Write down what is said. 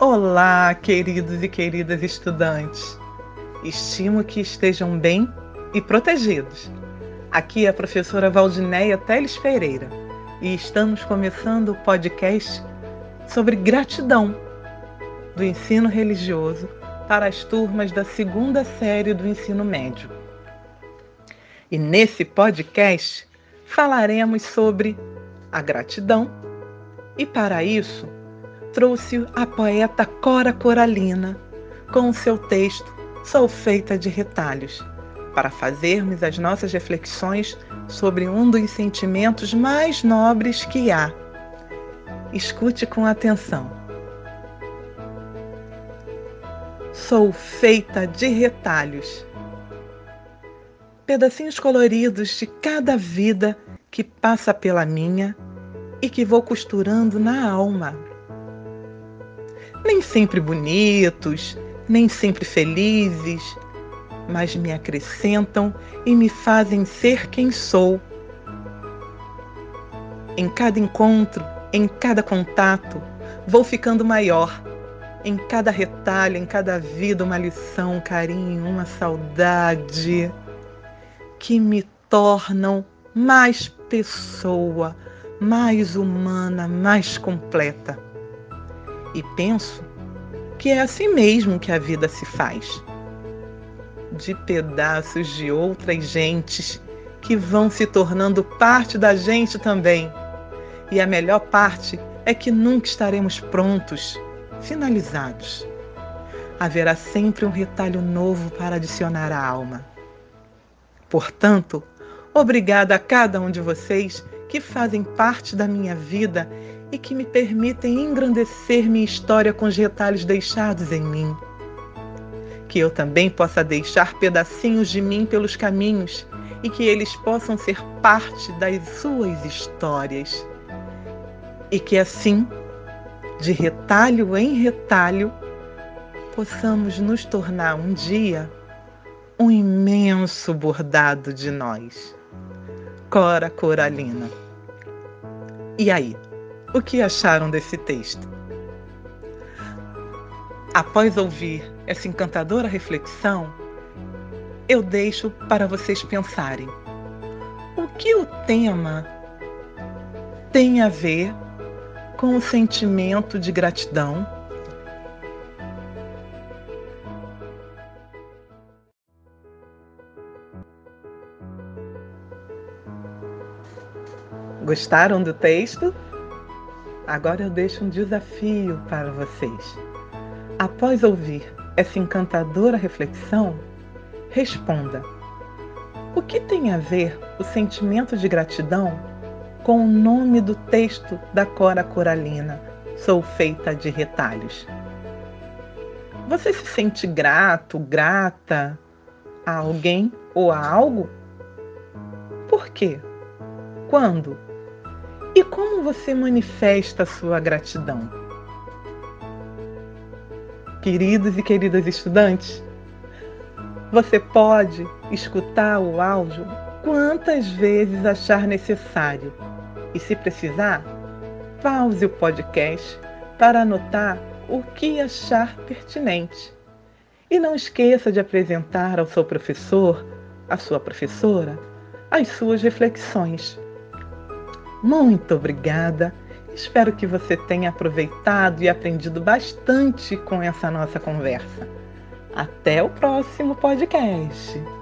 Olá, queridos e queridas estudantes. Estimo que estejam bem e protegidos. Aqui é a professora Valdineia Teles Pereira e estamos começando o podcast sobre gratidão do ensino religioso para as turmas da segunda série do ensino médio. E nesse podcast falaremos sobre a gratidão e, para isso, trouxe a poeta Cora Coralina com o seu texto Sou Feita de Retalhos, para fazermos as nossas reflexões sobre um dos sentimentos mais nobres que há. Escute com atenção. Sou feita de retalhos. Pedacinhos coloridos de cada vida que passa pela minha e que vou costurando na alma nem sempre bonitos, nem sempre felizes, mas me acrescentam e me fazem ser quem sou. Em cada encontro, em cada contato, vou ficando maior. Em cada retalho, em cada vida, uma lição, um carinho, uma saudade que me tornam mais pessoa, mais humana, mais completa e penso que é assim mesmo que a vida se faz de pedaços de outras gentes que vão se tornando parte da gente também. E a melhor parte é que nunca estaremos prontos, finalizados. Haverá sempre um retalho novo para adicionar à alma. Portanto, obrigada a cada um de vocês que fazem parte da minha vida e que me permitem engrandecer minha história com os retalhos deixados em mim. Que eu também possa deixar pedacinhos de mim pelos caminhos e que eles possam ser parte das suas histórias. E que assim, de retalho em retalho, possamos nos tornar um dia um imenso bordado de nós. Cora Coralina. E aí? O que acharam desse texto? Após ouvir essa encantadora reflexão, eu deixo para vocês pensarem: o que o tema tem a ver com o sentimento de gratidão? Gostaram do texto? Agora eu deixo um desafio para vocês. Após ouvir essa encantadora reflexão, responda: o que tem a ver o sentimento de gratidão com o nome do texto da Cora Coralina, Sou Feita de Retalhos? Você se sente grato, grata a alguém ou a algo? Por quê? Quando? E como você manifesta a sua gratidão? Queridos e queridas estudantes, você pode escutar o áudio quantas vezes achar necessário e, se precisar, pause o podcast para anotar o que achar pertinente. E não esqueça de apresentar ao seu professor, à sua professora, as suas reflexões. Muito obrigada. Espero que você tenha aproveitado e aprendido bastante com essa nossa conversa. Até o próximo podcast.